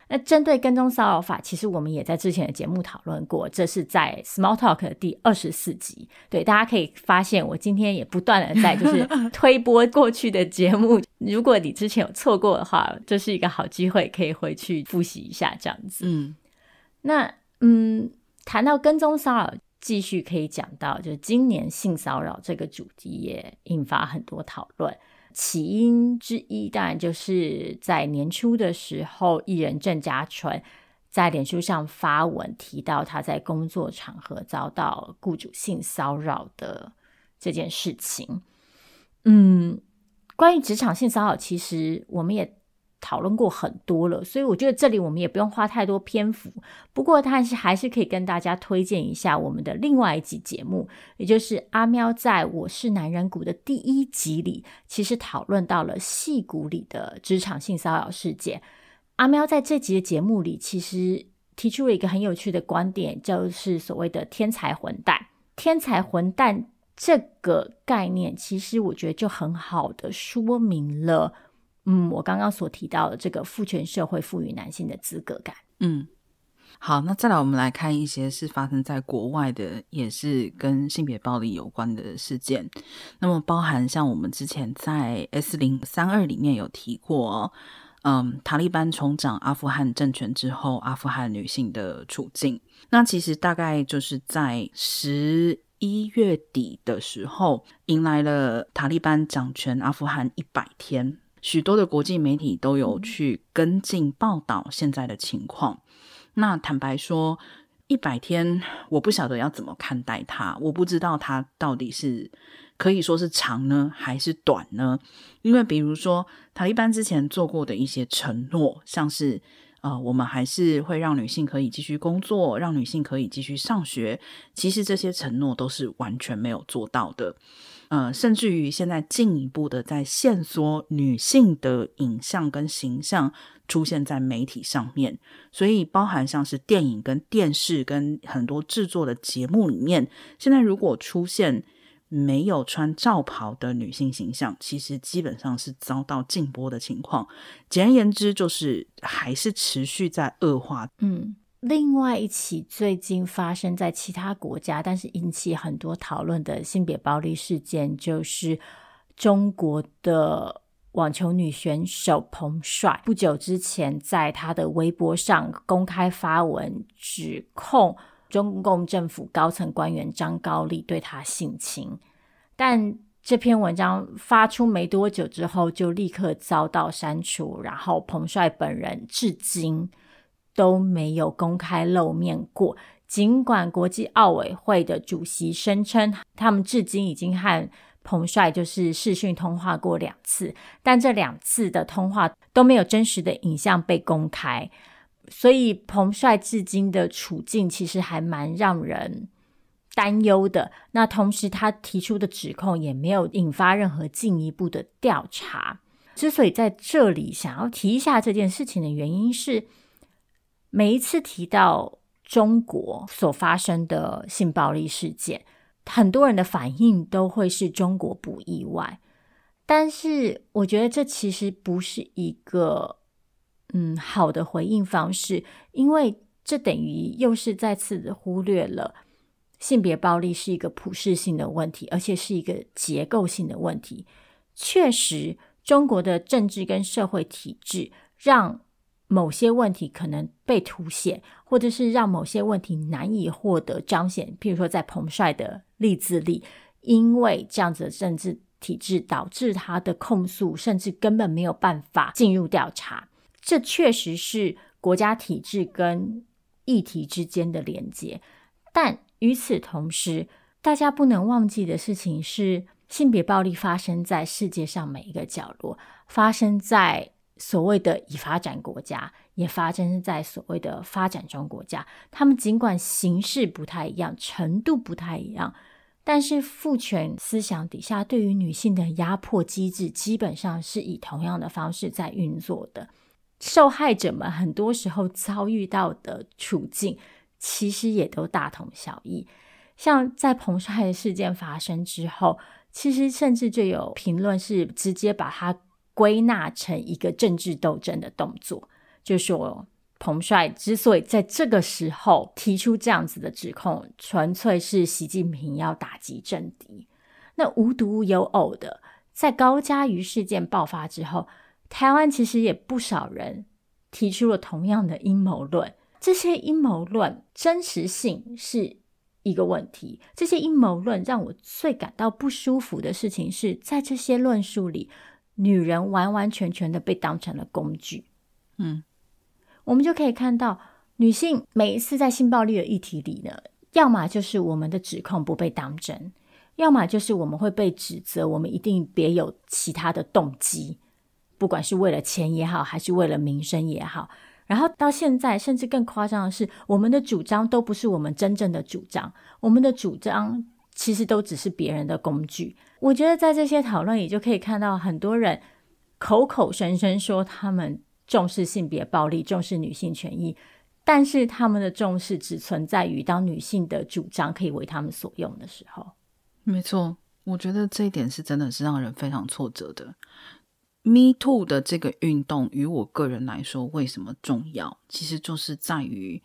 那针对跟踪骚扰法，其实我们也在之前的节目讨论过，这是在 Small Talk 的第二十四集。对，大家可以发现，我今天也不断的在就是 [laughs] 推播过去的节目。如果你之前有错过的话，这是一个好机会，可以回去复习一下这样子。嗯，那嗯，谈到跟踪骚扰，继续可以讲到，就是今年性骚扰这个主题也引发很多讨论。起因之一，当然就是在年初的时候，艺人郑家纯在脸书上发文提到他在工作场合遭到雇主性骚扰的这件事情。嗯，关于职场性骚扰，其实我们也。讨论过很多了，所以我觉得这里我们也不用花太多篇幅。不过，但是还是可以跟大家推荐一下我们的另外一集节目，也就是阿喵在我是男人谷的第一集里，其实讨论到了戏谷里的职场性骚扰事件。阿喵在这集的节目里，其实提出了一个很有趣的观点，就是所谓的“天才混蛋”。天才混蛋这个概念，其实我觉得就很好的说明了。嗯，我刚刚所提到的这个父权社会赋予男性的资格感。嗯，好，那再来我们来看一些是发生在国外的，也是跟性别暴力有关的事件。那么包含像我们之前在 S 零三二里面有提过，嗯，塔利班重掌阿富汗政权之后，阿富汗女性的处境。那其实大概就是在十一月底的时候，迎来了塔利班掌权阿富汗一百天。许多的国际媒体都有去跟进报道现在的情况。那坦白说，一百天，我不晓得要怎么看待它。我不知道它到底是可以说是长呢，还是短呢？因为比如说，塔利班之前做过的一些承诺，像是呃，我们还是会让女性可以继续工作，让女性可以继续上学。其实这些承诺都是完全没有做到的。呃，甚至于现在进一步的在限缩女性的影像跟形象出现在媒体上面，所以包含像是电影跟电视跟很多制作的节目里面，现在如果出现没有穿罩袍的女性形象，其实基本上是遭到禁播的情况。简而言之，就是还是持续在恶化。嗯，另外一起最近发生在其他国家，但是引起很多讨论的性别暴力事件，就是中国的网球女选手彭帅，不久之前在她的微博上公开发文，指控。中共政府高层官员张高丽对她性侵，但这篇文章发出没多久之后，就立刻遭到删除。然后彭帅本人至今都没有公开露面过。尽管国际奥委会的主席声称，他们至今已经和彭帅就是视讯通话过两次，但这两次的通话都没有真实的影像被公开。所以彭帅至今的处境其实还蛮让人担忧的。那同时，他提出的指控也没有引发任何进一步的调查。之所以在这里想要提一下这件事情的原因是，每一次提到中国所发生的性暴力事件，很多人的反应都会是中国不意外。但是，我觉得这其实不是一个。嗯，好的回应方式，因为这等于又是再次的忽略了性别暴力是一个普世性的问题，而且是一个结构性的问题。确实，中国的政治跟社会体制让某些问题可能被凸显，或者是让某些问题难以获得彰显。譬如说，在彭帅的例子里，因为这样子的政治体制导致他的控诉，甚至根本没有办法进入调查。这确实是国家体制跟议题之间的连接，但与此同时，大家不能忘记的事情是，性别暴力发生在世界上每一个角落，发生在所谓的已发展国家，也发生在所谓的发展中国家。他们尽管形式不太一样，程度不太一样，但是父权思想底下对于女性的压迫机制，基本上是以同样的方式在运作的。受害者们很多时候遭遇到的处境，其实也都大同小异。像在彭帅的事件发生之后，其实甚至就有评论是直接把他归纳成一个政治斗争的动作，就说彭帅之所以在这个时候提出这样子的指控，纯粹是习近平要打击政敌。那无独有偶的，在高嘉瑜事件爆发之后。台湾其实也不少人提出了同样的阴谋论，这些阴谋论真实性是一个问题。这些阴谋论让我最感到不舒服的事情是在这些论述里，女人完完全全的被当成了工具。嗯，我们就可以看到，女性每一次在性暴力的议题里呢，要么就是我们的指控不被当真，要么就是我们会被指责，我们一定别有其他的动机。不管是为了钱也好，还是为了名声也好，然后到现在，甚至更夸张的是，我们的主张都不是我们真正的主张，我们的主张其实都只是别人的工具。我觉得在这些讨论里，就可以看到很多人口口声声说他们重视性别暴力，重视女性权益，但是他们的重视只存在于当女性的主张可以为他们所用的时候。没错，我觉得这一点是真的是让人非常挫折的。Me Too 的这个运动，于我个人来说，为什么重要？其实就是在于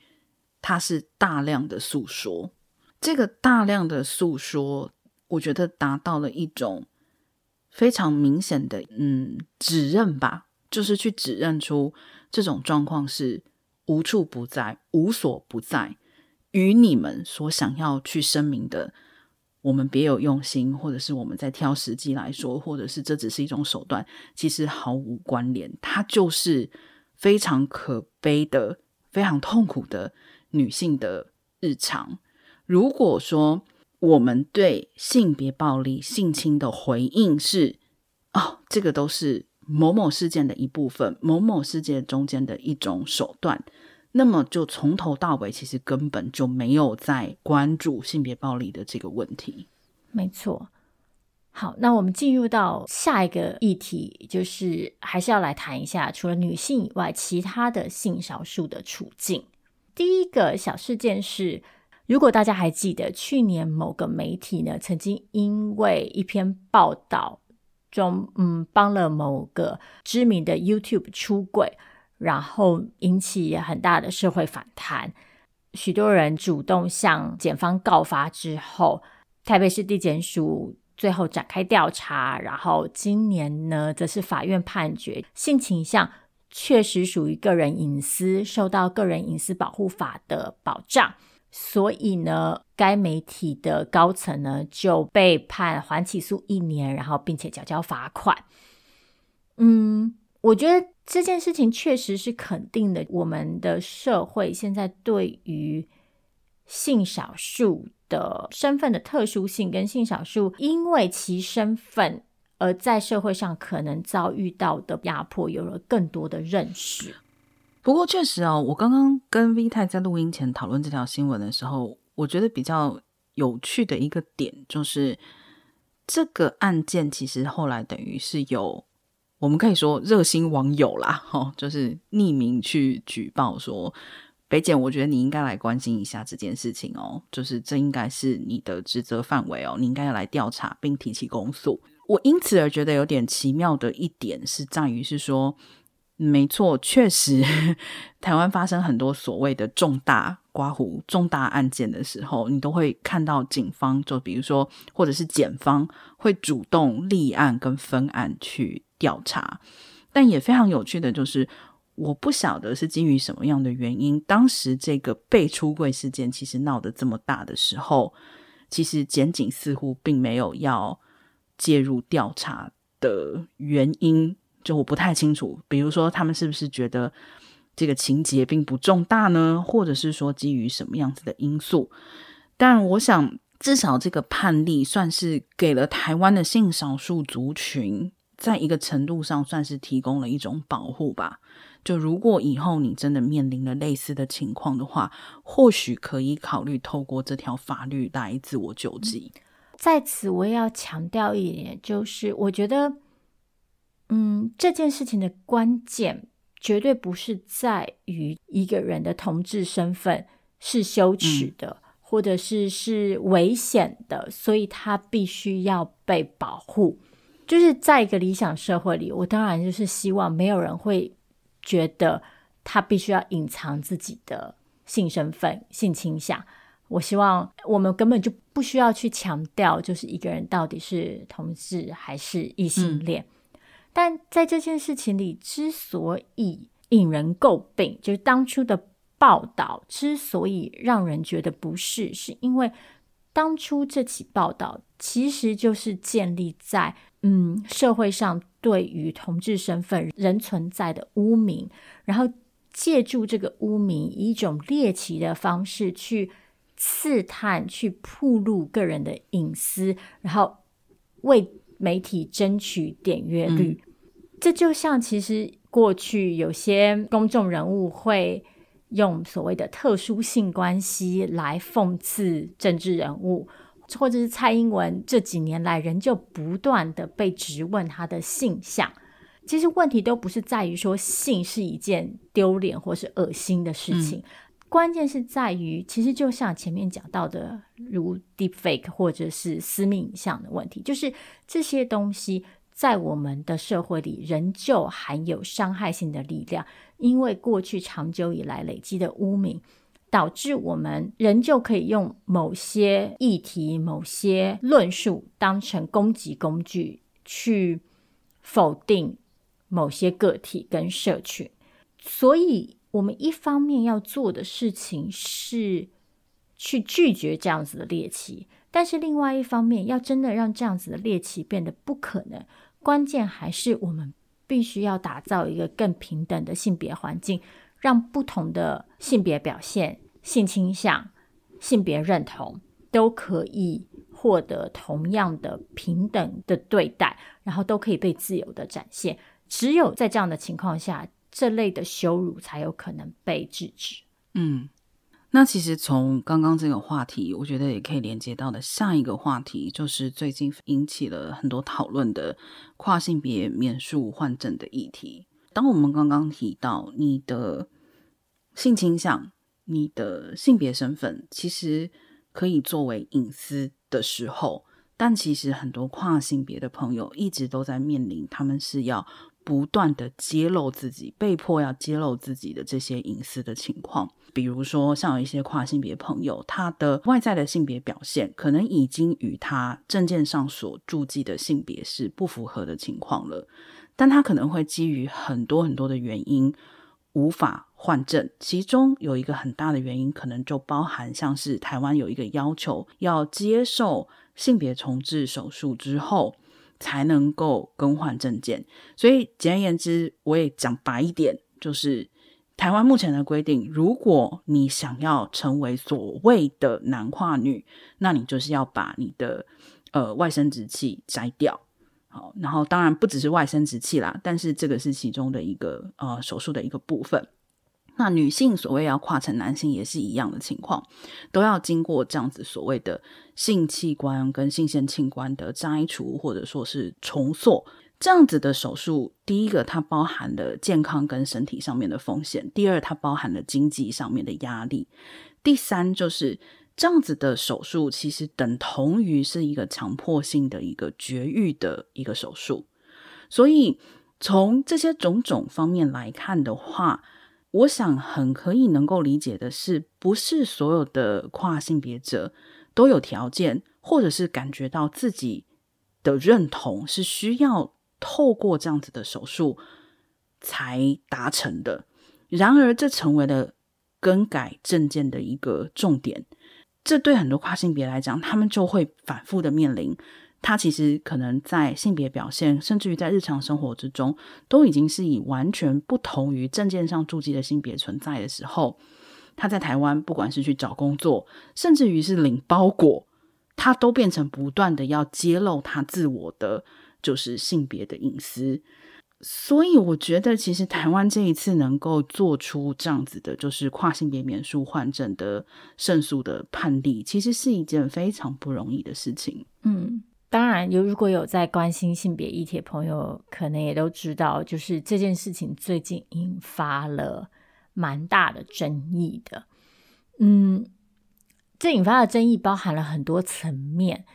它是大量的诉说。这个大量的诉说，我觉得达到了一种非常明显的，嗯，指认吧，就是去指认出这种状况是无处不在、无所不在，与你们所想要去声明的。我们别有用心，或者是我们在挑时机来说，或者是这只是一种手段，其实毫无关联。它就是非常可悲的、非常痛苦的女性的日常。如果说我们对性别暴力、性侵的回应是“哦，这个都是某某事件的一部分，某某事件中间的一种手段”。那么就从头到尾，其实根本就没有在关注性别暴力的这个问题。没错。好，那我们进入到下一个议题，就是还是要来谈一下，除了女性以外，其他的性少数的处境。第一个小事件是，如果大家还记得，去年某个媒体呢，曾经因为一篇报道中，嗯，帮了某个知名的 YouTube 出柜，然后引起很大的社会反弹，许多人主动向检方告发之后，台北市地检署最后展开调查，然后今年呢，则是法院判决性倾向确实属于个人隐私，受到个人隐私保护法的保障。所以呢，该媒体的高层呢就被判缓起诉一年，然后并且缴交罚款。嗯，我觉得这件事情确实是肯定的。我们的社会现在对于性少数的身份的特殊性，跟性少数因为其身份而在社会上可能遭遇到的压迫，有了更多的认识。不过确实哦，我刚刚跟 V 太在录音前讨论这条新闻的时候，我觉得比较有趣的一个点就是，这个案件其实后来等于是有我们可以说热心网友啦，哈，就是匿名去举报说，北检，我觉得你应该来关心一下这件事情哦，就是这应该是你的职责范围哦，你应该要来调查并提起公诉。我因此而觉得有点奇妙的一点是在于是说。没错，确实，[laughs] 台湾发生很多所谓的重大刮胡、重大案件的时候，你都会看到警方，就比如说，或者是检方会主动立案跟分案去调查。但也非常有趣的就是，我不晓得是基于什么样的原因，当时这个被出柜事件其实闹得这么大的时候，其实检警似乎并没有要介入调查的原因。就我不太清楚，比如说他们是不是觉得这个情节并不重大呢？或者是说基于什么样子的因素？但我想，至少这个判例算是给了台湾的性少数族群，在一个程度上算是提供了一种保护吧。就如果以后你真的面临了类似的情况的话，或许可以考虑透过这条法律来自我救济。在此，我也要强调一点，就是我觉得。嗯，这件事情的关键绝对不是在于一个人的同志身份是羞耻的，嗯、或者是是危险的，所以他必须要被保护。就是在一个理想社会里，我当然就是希望没有人会觉得他必须要隐藏自己的性身份、性倾向。我希望我们根本就不需要去强调，就是一个人到底是同志还是异性恋。嗯但在这件事情里，之所以引人诟病，就是当初的报道之所以让人觉得不适，是因为当初这起报道其实就是建立在嗯社会上对于同志身份仍存在的污名，然后借助这个污名，以一种猎奇的方式去刺探、去暴露个人的隐私，然后为媒体争取点阅率，嗯、这就像其实过去有些公众人物会用所谓的特殊性关系来讽刺政治人物，或者是蔡英文这几年来仍旧不断的被质问他的性向。其实问题都不是在于说性是一件丢脸或是恶心的事情。嗯关键是在于，其实就像前面讲到的，如 deepfake 或者是私密影像的问题，就是这些东西在我们的社会里仍旧含有伤害性的力量，因为过去长久以来累积的污名，导致我们仍旧可以用某些议题、某些论述当成攻击工具，去否定某些个体跟社群，所以。我们一方面要做的事情是去拒绝这样子的猎奇，但是另外一方面，要真的让这样子的猎奇变得不可能，关键还是我们必须要打造一个更平等的性别环境，让不同的性别表现、性倾向、性别认同都可以获得同样的平等的对待，然后都可以被自由的展现。只有在这样的情况下，这类的羞辱才有可能被制止。嗯，那其实从刚刚这个话题，我觉得也可以连接到的下一个话题，就是最近引起了很多讨论的跨性别免术换证的议题。当我们刚刚提到你的性倾向、你的性别身份其实可以作为隐私的时候，但其实很多跨性别的朋友一直都在面临，他们是要不断的揭露自己，被迫要揭露自己的这些隐私的情况。比如说，像有一些跨性别朋友，他的外在的性别表现可能已经与他证件上所注记的性别是不符合的情况了，但他可能会基于很多很多的原因无法换证。其中有一个很大的原因，可能就包含像是台湾有一个要求，要接受性别重置手术之后。才能够更换证件，所以简而言之，我也讲白一点，就是台湾目前的规定，如果你想要成为所谓的男跨女，那你就是要把你的呃外生殖器摘掉，好，然后当然不只是外生殖器啦，但是这个是其中的一个呃手术的一个部分。那女性所谓要跨成男性也是一样的情况，都要经过这样子所谓的性器官跟性腺器官的摘除或者说是重塑这样子的手术。第一个，它包含了健康跟身体上面的风险；第二，它包含了经济上面的压力；第三，就是这样子的手术其实等同于是一个强迫性的一个绝育的一个手术。所以从这些种种方面来看的话，我想很可以能够理解的是，不是所有的跨性别者都有条件，或者是感觉到自己的认同是需要透过这样子的手术才达成的。然而，这成为了更改证件的一个重点。这对很多跨性别来讲，他们就会反复的面临。他其实可能在性别表现，甚至于在日常生活之中，都已经是以完全不同于证件上注记的性别存在的时候，他在台湾不管是去找工作，甚至于是领包裹，他都变成不断的要揭露他自我的就是性别的隐私。所以我觉得，其实台湾这一次能够做出这样子的，就是跨性别免术换证的胜诉的判例，其实是一件非常不容易的事情。嗯。当然，有如果有在关心性别议题的朋友，可能也都知道，就是这件事情最近引发了蛮大的争议的。嗯，这引发的争议包含了很多层面，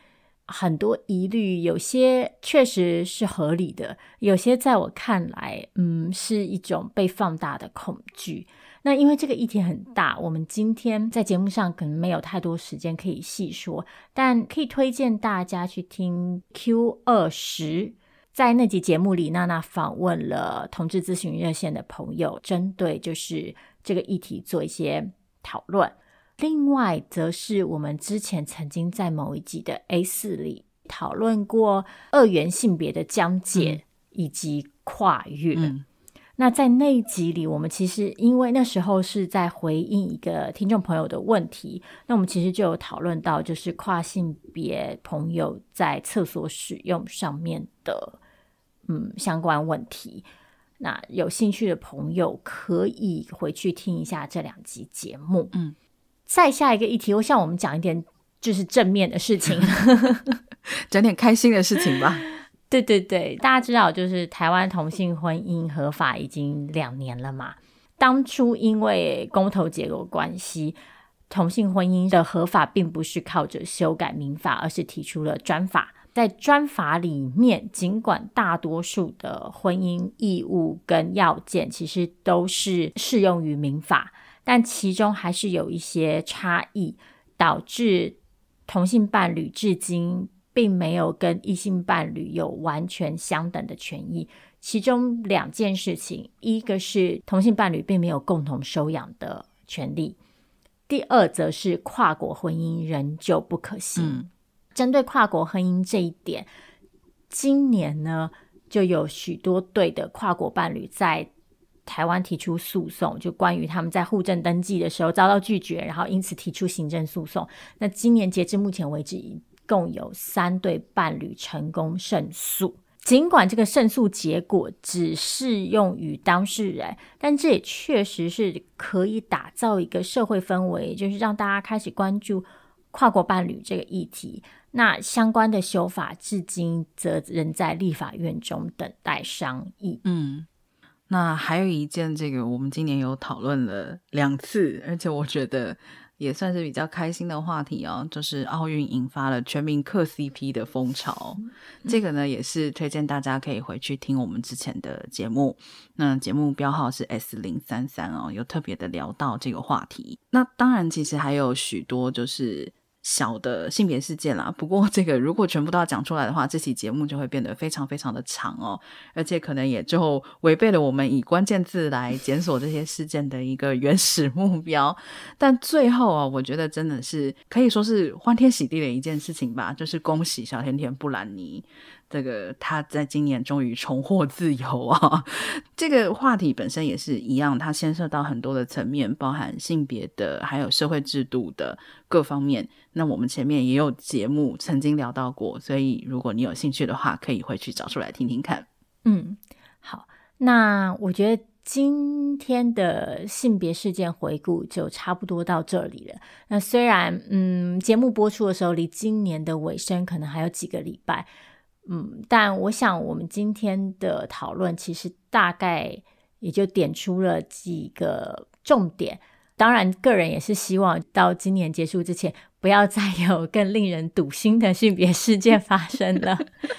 很多疑虑，有些确实是合理的，有些在我看来，嗯，是一种被放大的恐惧。那因为这个议题很大，我们今天在节目上可能没有太多时间可以细说，但可以推荐大家去听 Q 二十，在那集节目里，娜娜访问了同志咨询热线的朋友，针对就是这个议题做一些讨论。另外，则是我们之前曾经在某一集的 A 四里讨论过二元性别的疆界以及跨越。嗯那在那一集里，我们其实因为那时候是在回应一个听众朋友的问题，那我们其实就有讨论到，就是跨性别朋友在厕所使用上面的嗯相关问题。那有兴趣的朋友可以回去听一下这两集节目。嗯，再下一个议题，我想我们讲一点就是正面的事情，[laughs] 讲点开心的事情吧。对对对，大家知道，就是台湾同性婚姻合法已经两年了嘛。当初因为公投结构关系，同性婚姻的合法并不是靠着修改民法，而是提出了专法。在专法里面，尽管大多数的婚姻义务跟要件其实都是适用于民法，但其中还是有一些差异，导致同性伴侣至今，并没有跟异性伴侣有完全相等的权益。其中两件事情，一个是同性伴侣并没有共同收养的权利，第二则是跨国婚姻仍旧不可行。嗯、针对跨国婚姻这一点，今年呢就有许多对的跨国伴侣在台湾提出诉讼，就关于他们在户政登记的时候遭到拒绝，然后因此提出行政诉讼。那今年截至目前为止，共有三对伴侣成功胜诉，尽管这个胜诉结果只适用于当事人，但这也确实是可以打造一个社会氛围，就是让大家开始关注跨国伴侣这个议题。那相关的修法至今则仍在立法院中等待商议。嗯，那还有一件，这个我们今年有讨论了两次，而且我觉得。也算是比较开心的话题哦，就是奥运引发了全民嗑 CP 的风潮。嗯、这个呢，也是推荐大家可以回去听我们之前的节目。那节目标号是 S 零三三哦，有特别的聊到这个话题。那当然，其实还有许多就是。小的性别事件啦，不过这个如果全部都要讲出来的话，这期节目就会变得非常非常的长哦，而且可能也就违背了我们以关键字来检索这些事件的一个原始目标。但最后啊，我觉得真的是可以说是欢天喜地的一件事情吧，就是恭喜小甜甜布兰妮。这个他在今年终于重获自由啊！[laughs] 这个话题本身也是一样，它牵涉到很多的层面，包含性别的，还有社会制度的各方面。那我们前面也有节目曾经聊到过，所以如果你有兴趣的话，可以回去找出来听听看。嗯，好，那我觉得今天的性别事件回顾就差不多到这里了。那虽然嗯，节目播出的时候离今年的尾声可能还有几个礼拜。嗯，但我想我们今天的讨论其实大概也就点出了几个重点。当然，个人也是希望到今年结束之前，不要再有 [laughs] 更令人堵心的性别事件发生了。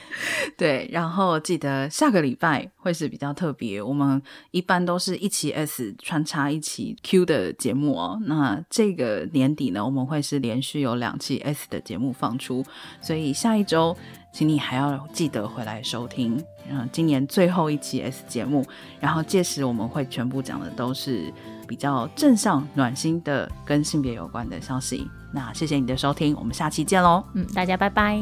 [laughs] 对，然后记得下个礼拜会是比较特别，我们一般都是一期 S 穿插一期 Q 的节目哦。那这个年底呢，我们会是连续有两期 S 的节目放出，所以下一周。请你还要记得回来收听，嗯，今年最后一期 S 节目，然后届时我们会全部讲的都是比较正向、暖心的跟性别有关的消息。那谢谢你的收听，我们下期见喽，嗯，大家拜拜。